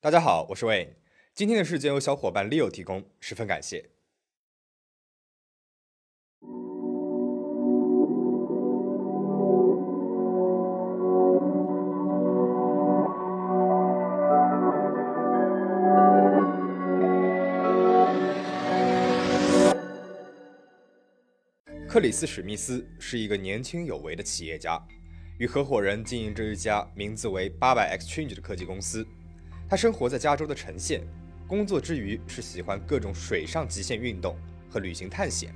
大家好，我是 Wayne。今天的事件由小伙伴 Leo 提供，十分感谢。克里斯·史密斯是一个年轻有为的企业家，与合伙人经营着一家名字为 “800 Exchange” 的科技公司。他生活在加州的城县，工作之余是喜欢各种水上极限运动和旅行探险。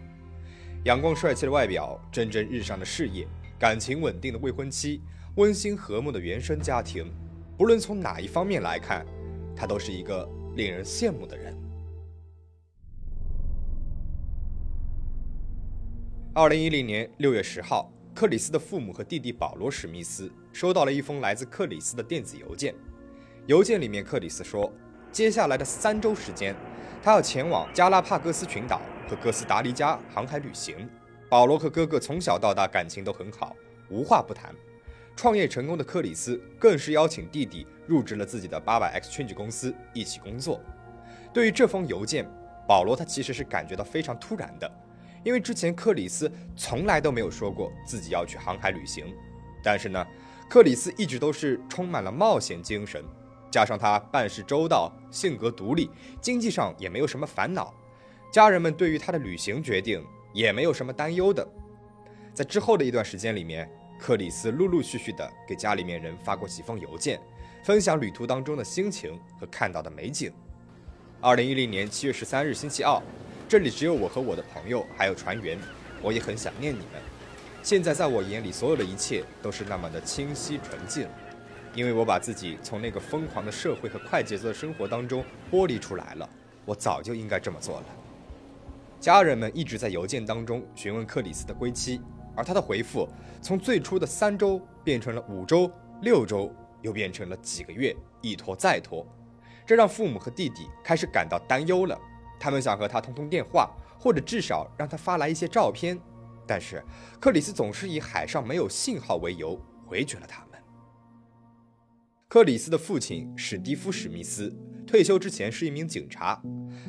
阳光帅气的外表，蒸蒸日上的事业，感情稳定的未婚妻，温馨和睦的原生家庭，不论从哪一方面来看，他都是一个令人羡慕的人。二零一零年六月十号，克里斯的父母和弟弟保罗·史密斯收到了一封来自克里斯的电子邮件。邮件里面，克里斯说，接下来的三周时间，他要前往加拉帕戈斯群岛和哥斯达黎加航海旅行。保罗和哥哥从小到大感情都很好，无话不谈。创业成功的克里斯更是邀请弟弟入职了自己的八百 Exchange 公司一起工作。对于这封邮件，保罗他其实是感觉到非常突然的。因为之前克里斯从来都没有说过自己要去航海旅行，但是呢，克里斯一直都是充满了冒险精神，加上他办事周到、性格独立，经济上也没有什么烦恼，家人们对于他的旅行决定也没有什么担忧的。在之后的一段时间里面，克里斯陆陆续续的给家里面人发过几封邮件，分享旅途当中的心情和看到的美景。二零一零年七月十三日星期二。这里只有我和我的朋友，还有船员，我也很想念你们。现在在我眼里，所有的一切都是那么的清晰纯净，因为我把自己从那个疯狂的社会和快节奏的生活当中剥离出来了。我早就应该这么做了。家人们一直在邮件当中询问克里斯的归期，而他的回复从最初的三周变成了五周、六周，又变成了几个月，一拖再拖，这让父母和弟弟开始感到担忧了。他们想和他通通电话，或者至少让他发来一些照片，但是克里斯总是以海上没有信号为由回绝了他们。克里斯的父亲史蒂夫·史密斯退休之前是一名警察，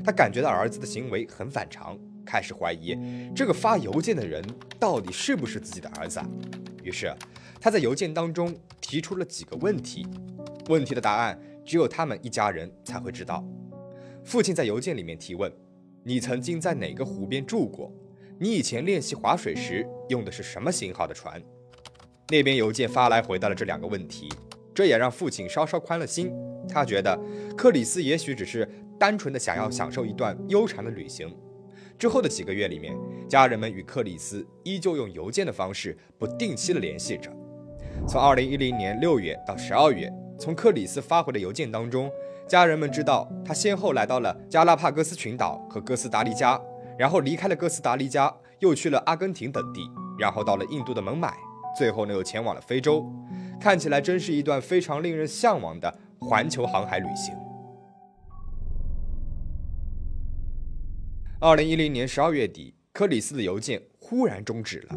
他感觉到儿子的行为很反常，开始怀疑这个发邮件的人到底是不是自己的儿子。于是他在邮件当中提出了几个问题，问题的答案只有他们一家人才会知道。父亲在邮件里面提问：“你曾经在哪个湖边住过？你以前练习划水时用的是什么型号的船？”那边邮件发来回答了这两个问题，这也让父亲稍稍宽了心。他觉得克里斯也许只是单纯的想要享受一段悠长的旅行。之后的几个月里面，家人们与克里斯依旧用邮件的方式不定期的联系着。从2010年6月到12月，从克里斯发回的邮件当中。家人们知道他先后来到了加拉帕戈斯群岛和哥斯达黎加，然后离开了哥斯达黎加，又去了阿根廷等地，然后到了印度的孟买，最后呢又前往了非洲。看起来真是一段非常令人向往的环球航海旅行。二零一零年十二月底，克里斯的邮件忽然终止了，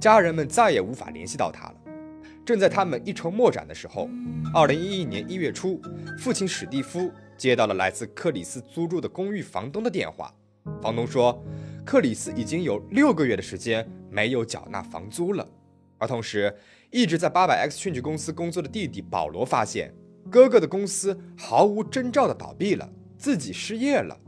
家人们再也无法联系到他了。正在他们一筹莫展的时候，二零一一年一月初，父亲史蒂夫接到了来自克里斯租住的公寓房东的电话。房东说，克里斯已经有六个月的时间没有缴纳房租了。而同时，一直在八百 X 证券公司工作的弟弟保罗发现，哥哥的公司毫无征兆的倒闭了，自己失业了。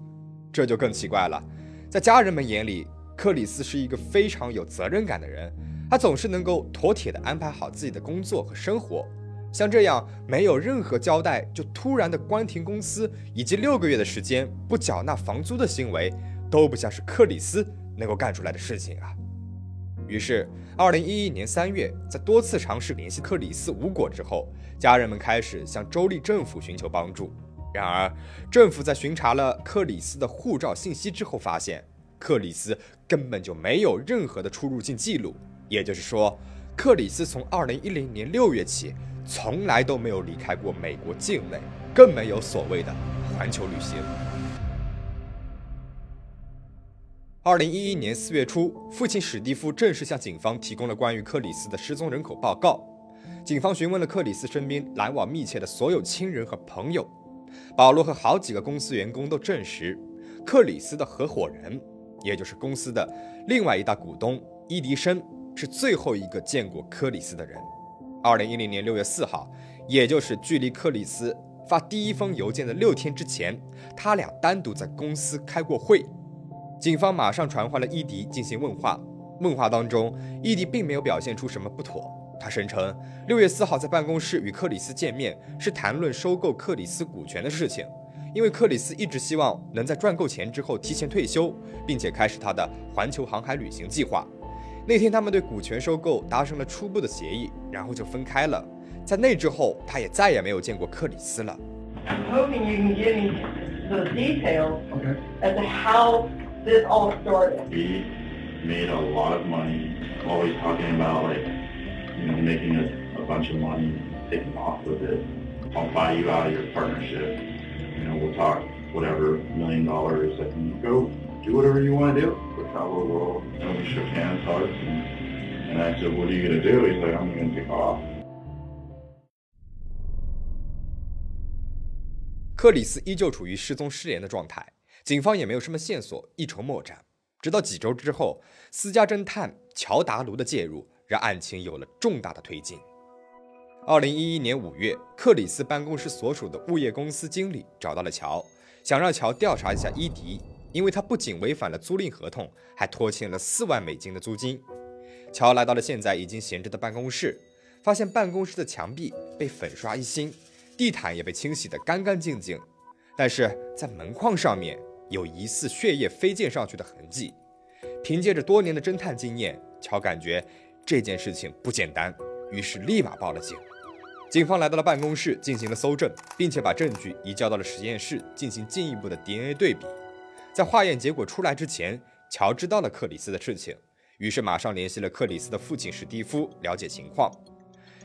这就更奇怪了，在家人们眼里，克里斯是一个非常有责任感的人。他总是能够妥帖地安排好自己的工作和生活，像这样没有任何交代就突然的关停公司，以及六个月的时间不缴纳房租的行为，都不像是克里斯能够干出来的事情啊。于是，二零一一年三月，在多次尝试联系克里斯无果之后，家人们开始向州立政府寻求帮助。然而，政府在巡查了克里斯的护照信息之后，发现克里斯根本就没有任何的出入境记录。也就是说，克里斯从2010年6月起，从来都没有离开过美国境内，更没有所谓的环球旅行。二零一一年四月初，父亲史蒂夫正式向警方提供了关于克里斯的失踪人口报告。警方询问了克里斯身边来往密切的所有亲人和朋友。保罗和好几个公司员工都证实，克里斯的合伙人，也就是公司的另外一大股东伊迪生，是最后一个见过克里斯的人。二零一零年六月四号，也就是距离克里斯发第一封邮件的六天之前，他俩单独在公司开过会。警方马上传唤了伊迪进行问话。问话当中，伊迪并没有表现出什么不妥。他声称，六月四号在办公室与克里斯见面是谈论收购克里斯股权的事情，因为克里斯一直希望能在赚够钱之后提前退休，并且开始他的环球航海旅行计划。那天他们对股权收购达成了初步的协议，然后就分开了。在那之后，他也再也没有见过克里斯了。this all started? He made a lot of money, always talking about like, you know, making a, a bunch of money, taking off with it. I'll buy you out of your partnership. You know, we'll talk whatever million dollars. I can go do whatever you want to do. We'll travel the world. And we shook hands, hard. and I said, what are you going to do? He's like, I'm going to take off. 克里斯依旧处于失踪失联的状态，警方也没有什么线索，一筹莫展。直到几周之后，私家侦探乔达卢的介入，让案情有了重大的推进。二零一一年五月，克里斯办公室所属的物业公司经理找到了乔，想让乔调查一下伊迪，因为他不仅违反了租赁合同，还拖欠了四万美金的租金。乔来到了现在已经闲置的办公室，发现办公室的墙壁被粉刷一新，地毯也被清洗得干干净净，但是在门框上面。有疑似血液飞溅上去的痕迹。凭借着多年的侦探经验，乔感觉这件事情不简单，于是立马报了警。警方来到了办公室进行了搜证，并且把证据移交到了实验室进行进一步的 DNA 对比。在化验结果出来之前，乔知道了克里斯的事情，于是马上联系了克里斯的父亲史蒂夫了解情况。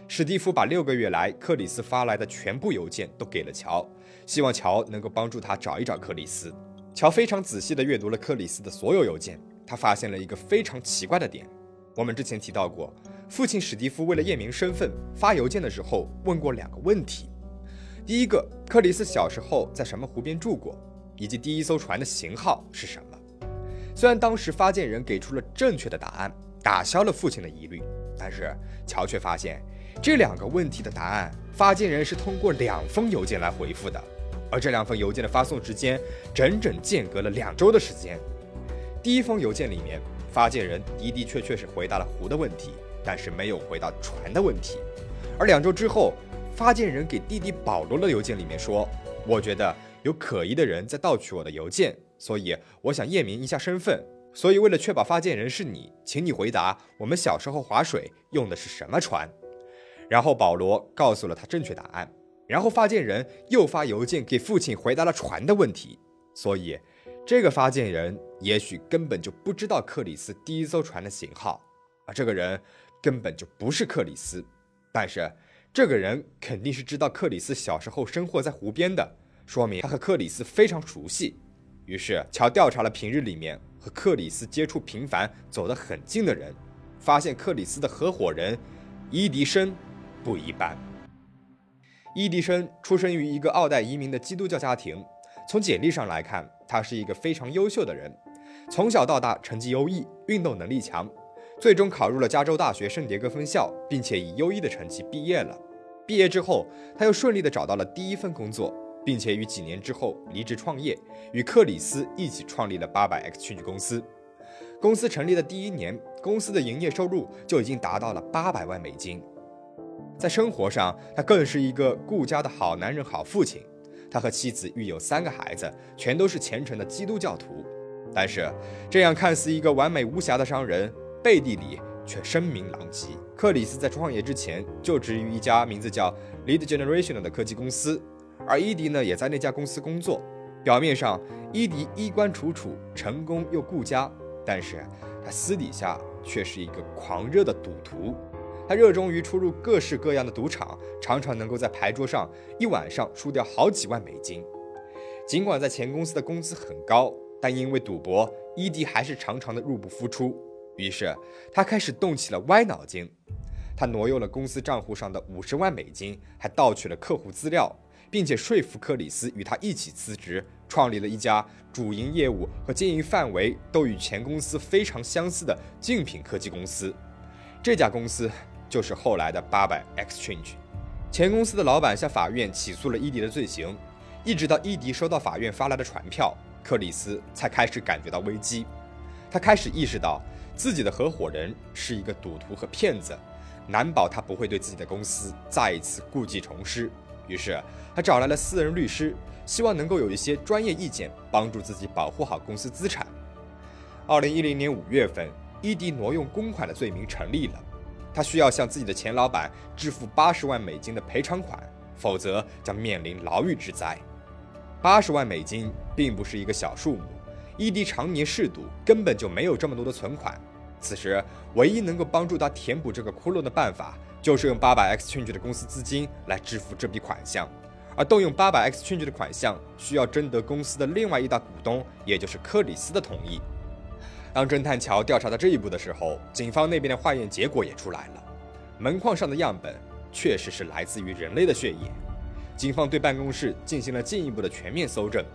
史蒂夫把六个月来克里斯发来的全部邮件都给了乔，希望乔能够帮助他找一找克里斯。乔非常仔细地阅读了克里斯的所有邮件，他发现了一个非常奇怪的点。我们之前提到过，父亲史蒂夫为了验明身份，发邮件的时候问过两个问题：第一个，克里斯小时候在什么湖边住过，以及第一艘船的型号是什么。虽然当时发件人给出了正确的答案，打消了父亲的疑虑，但是乔却发现这两个问题的答案，发件人是通过两封邮件来回复的。而这两封邮件的发送时间整整间隔了两周的时间。第一封邮件里面，发件人的的确确是回答了湖的问题，但是没有回答船的问题。而两周之后，发件人给弟弟保罗的邮件里面说：“我觉得有可疑的人在盗取我的邮件，所以我想验明一下身份。所以为了确保发件人是你，请你回答我们小时候划水用的是什么船。”然后保罗告诉了他正确答案。然后发件人又发邮件给父亲回答了船的问题，所以这个发件人也许根本就不知道克里斯第一艘船的型号，而这个人根本就不是克里斯，但是这个人肯定是知道克里斯小时候生活在湖边的，说明他和克里斯非常熟悉。于是乔调查了平日里面和克里斯接触频繁、走得很近的人，发现克里斯的合伙人伊迪生不一般。伊迪生出生于一个奥黛移民的基督教家庭，从简历上来看，他是一个非常优秀的人，从小到大成绩优异，运动能力强，最终考入了加州大学圣迭戈分校，并且以优异的成绩毕业了。毕业之后，他又顺利的找到了第一份工作，并且于几年之后离职创业，与克里斯一起创立了八百 X 数据公司。公司成立的第一年，公司的营业收入就已经达到了八百万美金。在生活上，他更是一个顾家的好男人、好父亲。他和妻子育有三个孩子，全都是虔诚的基督教徒。但是，这样看似一个完美无瑕的商人，背地里却声名狼藉。克里斯在创业之前就职于一家名字叫 Lead Generation 的科技公司，而伊迪呢，也在那家公司工作。表面上，伊迪衣冠楚楚、成功又顾家，但是他私底下却是一个狂热的赌徒。他热衷于出入各式各样的赌场，常常能够在牌桌上一晚上输掉好几万美金。尽管在前公司的工资很高，但因为赌博，伊迪还是常常的入不敷出。于是他开始动起了歪脑筋，他挪用了公司账户上的五十万美金，还盗取了客户资料，并且说服克里斯与他一起辞职，创立了一家主营业务和经营范围都与前公司非常相似的竞品科技公司。这家公司就是后来的八百 Exchange。前公司的老板向法院起诉了伊迪的罪行，一直到伊迪收到法院发来的传票，克里斯才开始感觉到危机。他开始意识到。自己的合伙人是一个赌徒和骗子，难保他不会对自己的公司再一次故技重施。于是他找来了私人律师，希望能够有一些专业意见，帮助自己保护好公司资产。二零一零年五月份，伊迪挪用公款的罪名成立了，他需要向自己的前老板支付八十万美金的赔偿款，否则将面临牢狱之灾。八十万美金并不是一个小数目，伊迪常年嗜赌，根本就没有这么多的存款。此时，唯一能够帮助他填补这个窟窿的办法，就是用八百 X 券局的公司资金来支付这笔款项。而动用八百 X 券局的款项，需要征得公司的另外一大股东，也就是克里斯的同意。当侦探乔调查到这一步的时候，警方那边的化验结果也出来了，门框上的样本确实是来自于人类的血液。警方对办公室进行了进一步的全面搜证，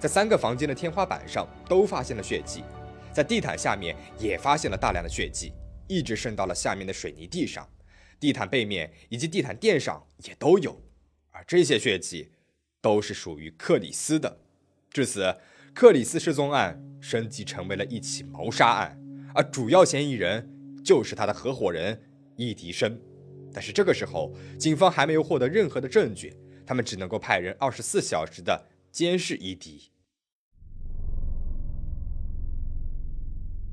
在三个房间的天花板上都发现了血迹。在地毯下面也发现了大量的血迹，一直渗到了下面的水泥地上，地毯背面以及地毯垫上也都有，而这些血迹都是属于克里斯的。至此，克里斯失踪案升级成为了一起谋杀案，而主要嫌疑人就是他的合伙人伊迪生。但是这个时候，警方还没有获得任何的证据，他们只能够派人二十四小时的监视伊迪。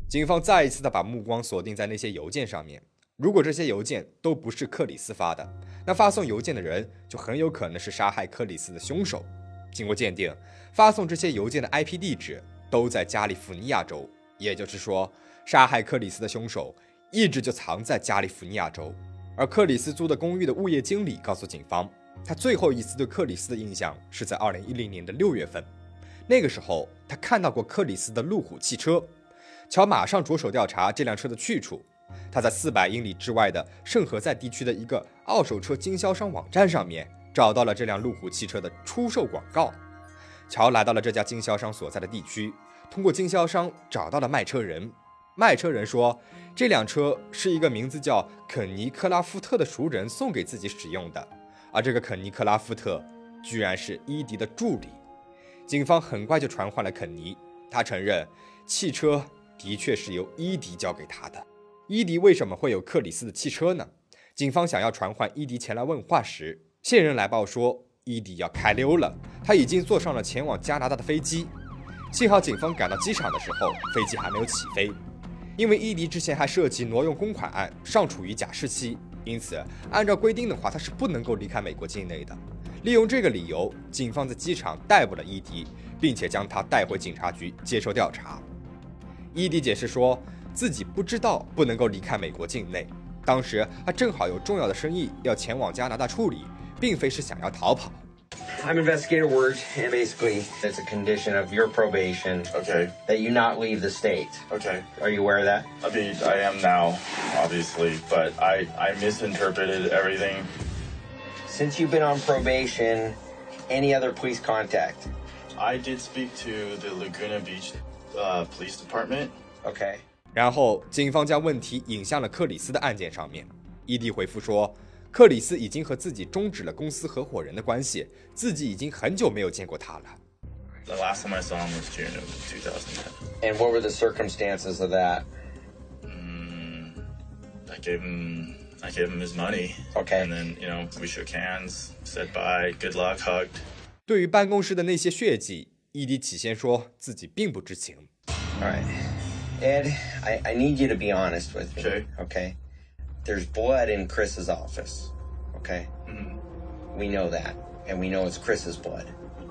警方再一次的把目光锁定在那些邮件上面。如果这些邮件都不是克里斯发的，那发送邮件的人就很有可能是杀害克里斯的凶手。经过鉴定，发送这些邮件的 IP 地址都在加利福尼亚州，也就是说，杀害克里斯的凶手一直就藏在加利福尼亚州。而克里斯租的公寓的物业经理告诉警方，他最后一次对克里斯的印象是在2010年的6月份，那个时候他看到过克里斯的路虎汽车。乔马上着手调查这辆车的去处。他在四百英里之外的圣何塞地区的一个二手车经销商网站上面找到了这辆路虎汽车的出售广告。乔来到了这家经销商所在的地区，通过经销商找到了卖车人。卖车人说，这辆车是一个名字叫肯尼克拉夫特的熟人送给自己使用的，而这个肯尼克拉夫特居然是伊迪的助理。警方很快就传唤了肯尼，他承认汽车。的确是由伊迪交给他的。伊迪为什么会有克里斯的汽车呢？警方想要传唤伊迪前来问话时，线人来报说伊迪要开溜了，他已经坐上了前往加拿大的飞机。幸好警方赶到机场的时候，飞机还没有起飞。因为伊迪之前还涉及挪用公款案，尚处于假释期，因此按照规定的话，他是不能够离开美国境内的。利用这个理由，警方在机场逮捕了伊迪，并且将他带回警察局接受调查。伊迪解释说，自己不知道不能够离开美国境内。当时他正好有重要的生意要前往加拿大处理，并非是想要逃跑。I'm investigator Word, and basically it's a condition of your probation. Okay. That you not leave the state. Okay. Are you aware of that? I mean, I am now, obviously, but I I misinterpreted everything. Since you've been on probation, any other police contact? I did speak to the Laguna Beach uh, police department. Okay. 然后警方将问题引向了克里斯的案件上面。伊迪回复说，克里斯已经和自己终止了公司合伙人的关系，自己已经很久没有见过他了。The last time I saw him was June of 2010. And what were the circumstances of that? Mm, I gave him I gave him his money. Okay. And then you know we shook hands, said bye, good luck, hugged. 对于办公室的那些血迹，伊迪起先说自己并不知情。All right. Ed, I, I need you to be honest with me. Okay. Okay. There's blood in Chris's office. Okay. Mhm. We know that. And we know it's Chris's blood.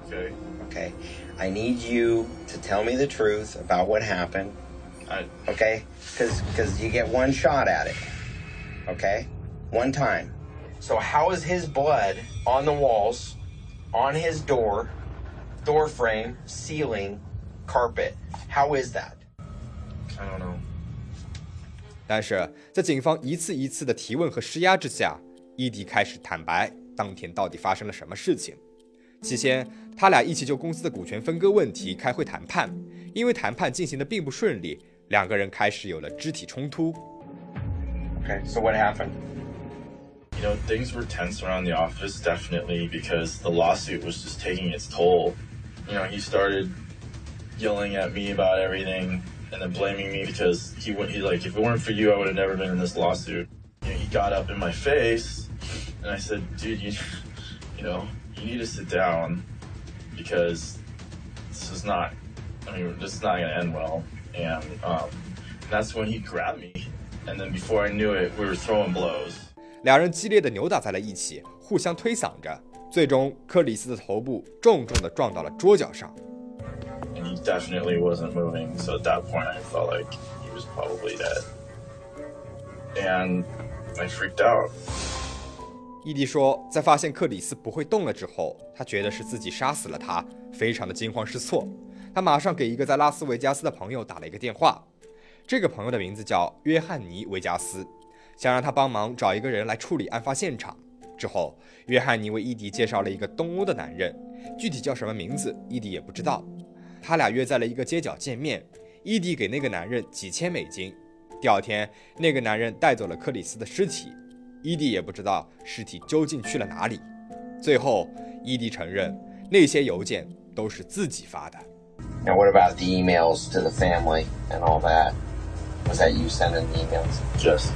Okay. Okay. I need you to tell me the truth about what happened. I Okay? Because because you get one shot at it. Okay? One time. So how is his blood on the walls, on his door, door frame, ceiling, carpet? How is that? I don't know. 但是在警方一次一次的提问和施压之下，伊迪开始坦白当天到底发生了什么事情。期间，他俩一起就公司的股权分割问题开会谈判，因为谈判进行的并不顺利，两个人开始有了肢体冲突。Okay, so what happened? You know, things were tense around the office, definitely, because the lawsuit was just taking its toll. You know, he started yelling at me about everything and then blaming me because he went, he like, if it weren't for you, I would have never been in this lawsuit. You know, he got up in my face and I said, dude, you, you know, you need to sit down because this is not, I mean, this is not going to end well. And um, that's when he grabbed me. And then before I knew it, we were throwing blows. 两人激烈的扭打在了一起，互相推搡着，最终克里斯的头部重重地撞到了桌角上。 Definitely wasn't moving, so at that point I felt like he was probably dead. And I freaked out. 伊迪说，在发现克里斯不会动了之后，他觉得是自己杀死了他，非常的惊慌失措。他马上给一个在拉斯维加斯的朋友打了一个电话，这个朋友的名字叫约翰尼·维加斯，想让他帮忙找一个人来处理案发现场。之后，约翰尼为伊迪介绍了一个东欧的男人，具体叫什么名字，伊迪也不知道。他俩约在了一个街角见面，伊迪给那个男人几千美金。第二天，那个男人带走了克里斯的尸体。伊迪也不知道尸体究竟去了哪里。最后，伊迪承认那些邮件都是自己发的。Now, what about the emails to the family and all that? Was that you sending the emails? Just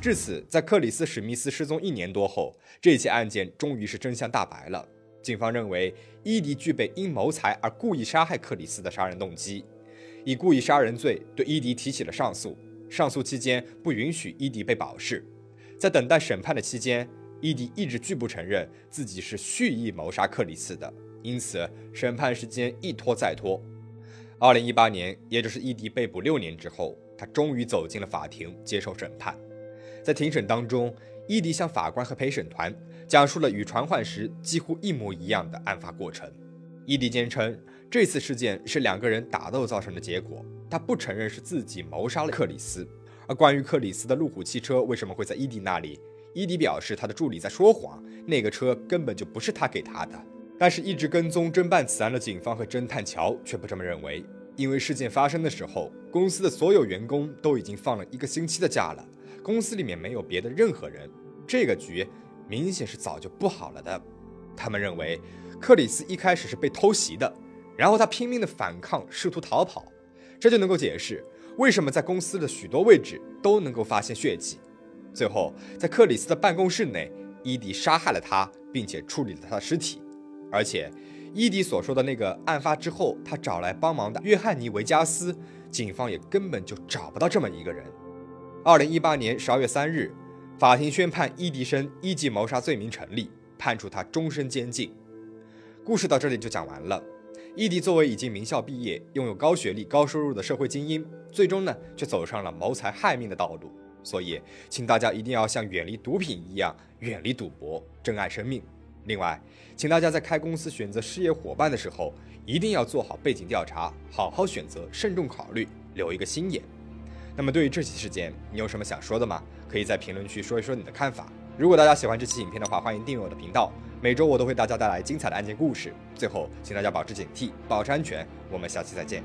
至此，在克里斯·史密斯失踪一年多后，这起案件终于是真相大白了。警方认为伊迪具备因谋财而故意杀害克里斯的杀人动机，以故意杀人罪对伊迪提起了上诉。上诉期间不允许伊迪被保释，在等待审判的期间，伊迪一直拒不承认自己是蓄意谋杀克里斯的，因此审判时间一拖再拖。二零一八年，也就是伊迪被捕六年之后，他终于走进了法庭接受审判。在庭审当中，伊迪向法官和陪审团讲述了与传唤时几乎一模一样的案发过程。伊迪坚称，这次事件是两个人打斗造成的结果，他不承认是自己谋杀了克里斯。而关于克里斯的路虎汽车为什么会在伊迪那里，伊迪表示他的助理在说谎，那个车根本就不是他给他的。但是，一直跟踪侦办此案的警方和侦探乔却不这么认为，因为事件发生的时候，公司的所有员工都已经放了一个星期的假了。公司里面没有别的任何人，这个局明显是早就布好了的。他们认为克里斯一开始是被偷袭的，然后他拼命的反抗，试图逃跑，这就能够解释为什么在公司的许多位置都能够发现血迹。最后，在克里斯的办公室内，伊迪杀害了他，并且处理了他的尸体。而且，伊迪所说的那个案发之后他找来帮忙的约翰尼·维加斯，警方也根本就找不到这么一个人。二零一八年十二月三日，法庭宣判伊迪生一级谋杀罪名成立，判处他终身监禁。故事到这里就讲完了。伊迪作为已经名校毕业、拥有高学历、高收入的社会精英，最终呢却走上了谋财害命的道路。所以，请大家一定要像远离毒品一样远离赌博，珍爱生命。另外，请大家在开公司选择事业伙伴的时候，一定要做好背景调查，好好选择，慎重考虑，留一个心眼。那么，对于这起事件，你有什么想说的吗？可以在评论区说一说你的看法。如果大家喜欢这期影片的话，欢迎订阅我的频道，每周我都会为大家带来精彩的案件故事。最后，请大家保持警惕，保持安全。我们下期再见。